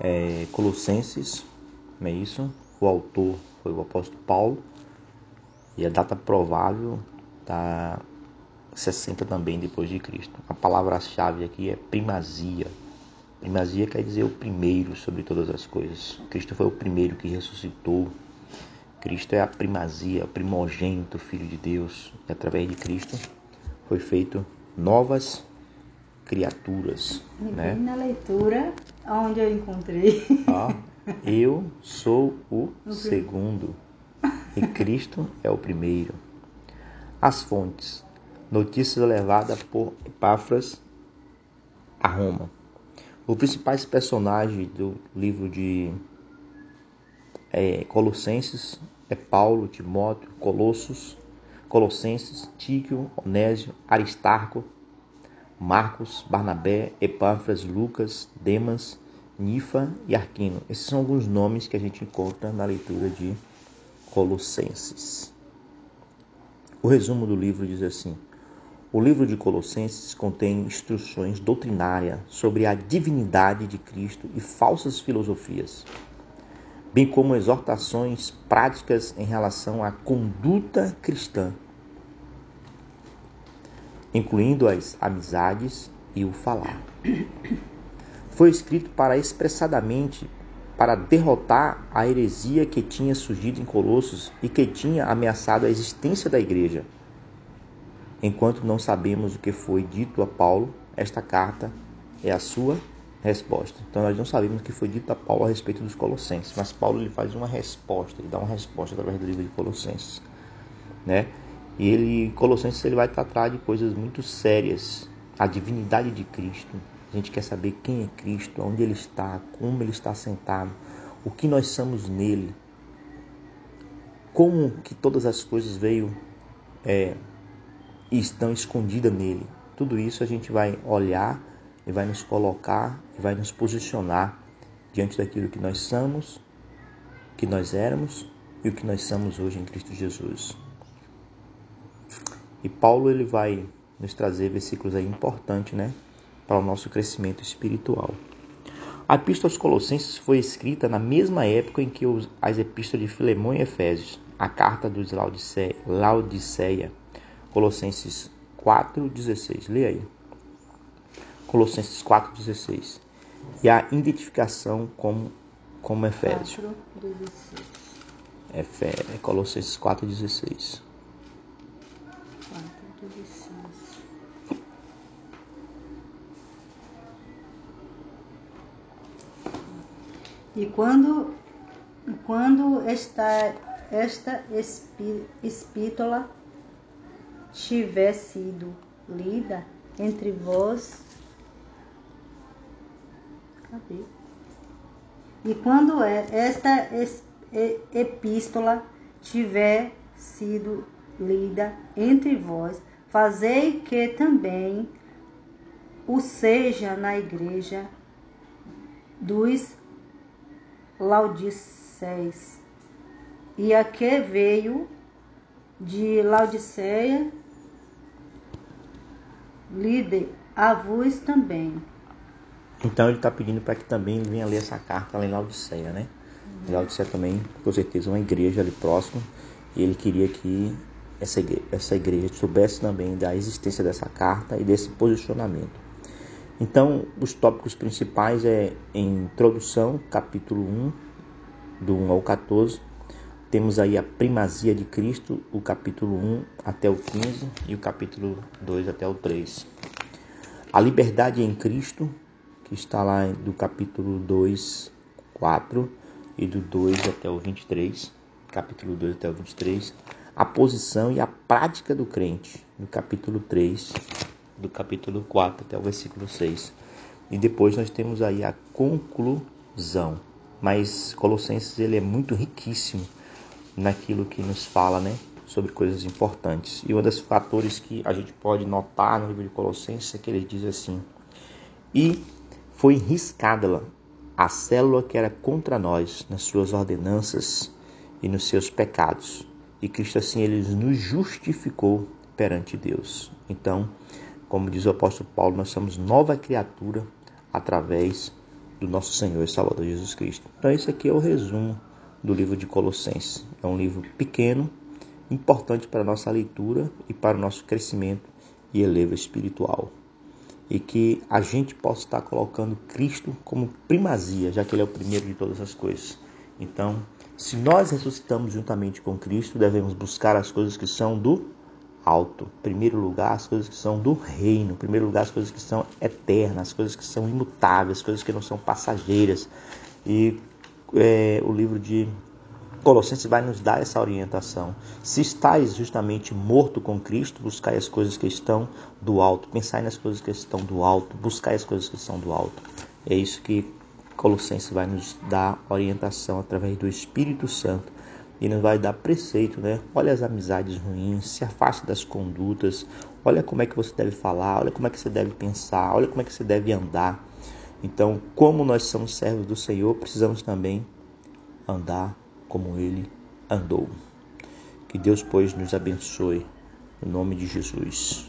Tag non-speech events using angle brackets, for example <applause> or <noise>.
é, Colossenses, não é isso? O autor foi o apóstolo Paulo e a data provável está 60 também depois de Cristo. A palavra-chave aqui é primazia. Primazia quer dizer o primeiro sobre todas as coisas. Cristo foi o primeiro que ressuscitou. Cristo é a primazia, o primogênito Filho de Deus. E através de Cristo foi feito novas criaturas. E né? na leitura, onde eu encontrei. Ó, eu sou o <laughs> segundo e Cristo é o primeiro. As fontes. Notícias levadas por Epáfras a Roma. Os principais personagens do livro de é, Colossenses é Paulo, Timóteo, Colossos, Colossenses, Tíquio, Onésio, Aristarco, Marcos, Barnabé, Epáfras, Lucas, Demas, Nifa e Arquino. Esses são alguns nomes que a gente encontra na leitura de Colossenses. O resumo do livro diz assim: O livro de Colossenses contém instruções doutrinárias sobre a divindade de Cristo e falsas filosofias, bem como exortações práticas em relação à conduta cristã, incluindo as amizades e o falar. Foi escrito para expressadamente para derrotar a heresia que tinha surgido em Colossos e que tinha ameaçado a existência da igreja. Enquanto não sabemos o que foi dito a Paulo, esta carta é a sua resposta. Então nós não sabemos o que foi dito a Paulo a respeito dos Colossenses, mas Paulo ele faz uma resposta, ele dá uma resposta através do livro de Colossenses, né? E ele, Colossenses, ele vai tratar de coisas muito sérias, a divindade de Cristo, a gente quer saber quem é Cristo, onde Ele está, como Ele está sentado, o que nós somos nele, como que todas as coisas veio é, e estão escondidas nele. Tudo isso a gente vai olhar e vai nos colocar e vai nos posicionar diante daquilo que nós somos, que nós éramos e o que nós somos hoje em Cristo Jesus. E Paulo ele vai nos trazer versículos aí importantes, né? para o nosso crescimento espiritual. A Epístola aos Colossenses foi escrita na mesma época em que as epístolas de Filemão e Efésios, a carta dos Laodiceia, Laodiceia Colossenses 4,16. Leia aí. Colossenses 4,16. E a identificação como, como Efésios. 4, Colossenses 4,16. 4,16. E quando, quando esta, esta espítola tiver sido lida entre vós, cadê? E quando é, esta epístola tiver sido lida entre vós, fazei que também o seja na igreja dos Laodiceis. E a que veio de Laodiceia, líder a vós também. Então ele está pedindo para que também venha ler essa carta lá em Laodiceia, né? Uhum. Laodiceia também, com certeza, uma igreja ali próximo. E ele queria que essa igreja, essa igreja soubesse também da existência dessa carta e desse posicionamento. Então, os tópicos principais é em introdução, capítulo 1, do 1 ao 14. Temos aí a primazia de Cristo, o capítulo 1 até o 15 e o capítulo 2 até o 3. A liberdade em Cristo, que está lá do capítulo 2, 4 e do 2 até o 23, capítulo 2 até o 23. A posição e a prática do crente, no capítulo 3 do capítulo 4 até o versículo 6. E depois nós temos aí a conclusão. Mas Colossenses ele é muito riquíssimo naquilo que nos fala, né, sobre coisas importantes. E um dos fatores que a gente pode notar no livro de Colossenses é que ele diz assim: "E foi riscada a célula que era contra nós nas suas ordenanças e nos seus pecados. E Cristo assim ele nos justificou perante Deus. Então, como diz o apóstolo Paulo, nós somos nova criatura através do nosso Senhor e Salvador Jesus Cristo. Então, esse aqui é o resumo do livro de Colossenses. É um livro pequeno, importante para a nossa leitura e para o nosso crescimento e elevo espiritual. E que a gente possa estar colocando Cristo como primazia, já que Ele é o primeiro de todas as coisas. Então, se nós ressuscitamos juntamente com Cristo, devemos buscar as coisas que são do alto. Em primeiro lugar, as coisas que são do reino. Em primeiro lugar, as coisas que são eternas, as coisas que são imutáveis, as coisas que não são passageiras. E é, o livro de Colossenses vai nos dar essa orientação. Se estáis justamente morto com Cristo, buscai as coisas que estão do alto. Pensai nas coisas que estão do alto. Buscai as coisas que estão do alto. É isso que Colossenses vai nos dar orientação através do Espírito Santo e nos vai dar preceito, né? Olha as amizades ruins, se afaste das condutas, olha como é que você deve falar, olha como é que você deve pensar, olha como é que você deve andar. Então, como nós somos servos do Senhor, precisamos também andar como ele andou. Que Deus, pois, nos abençoe. Em nome de Jesus.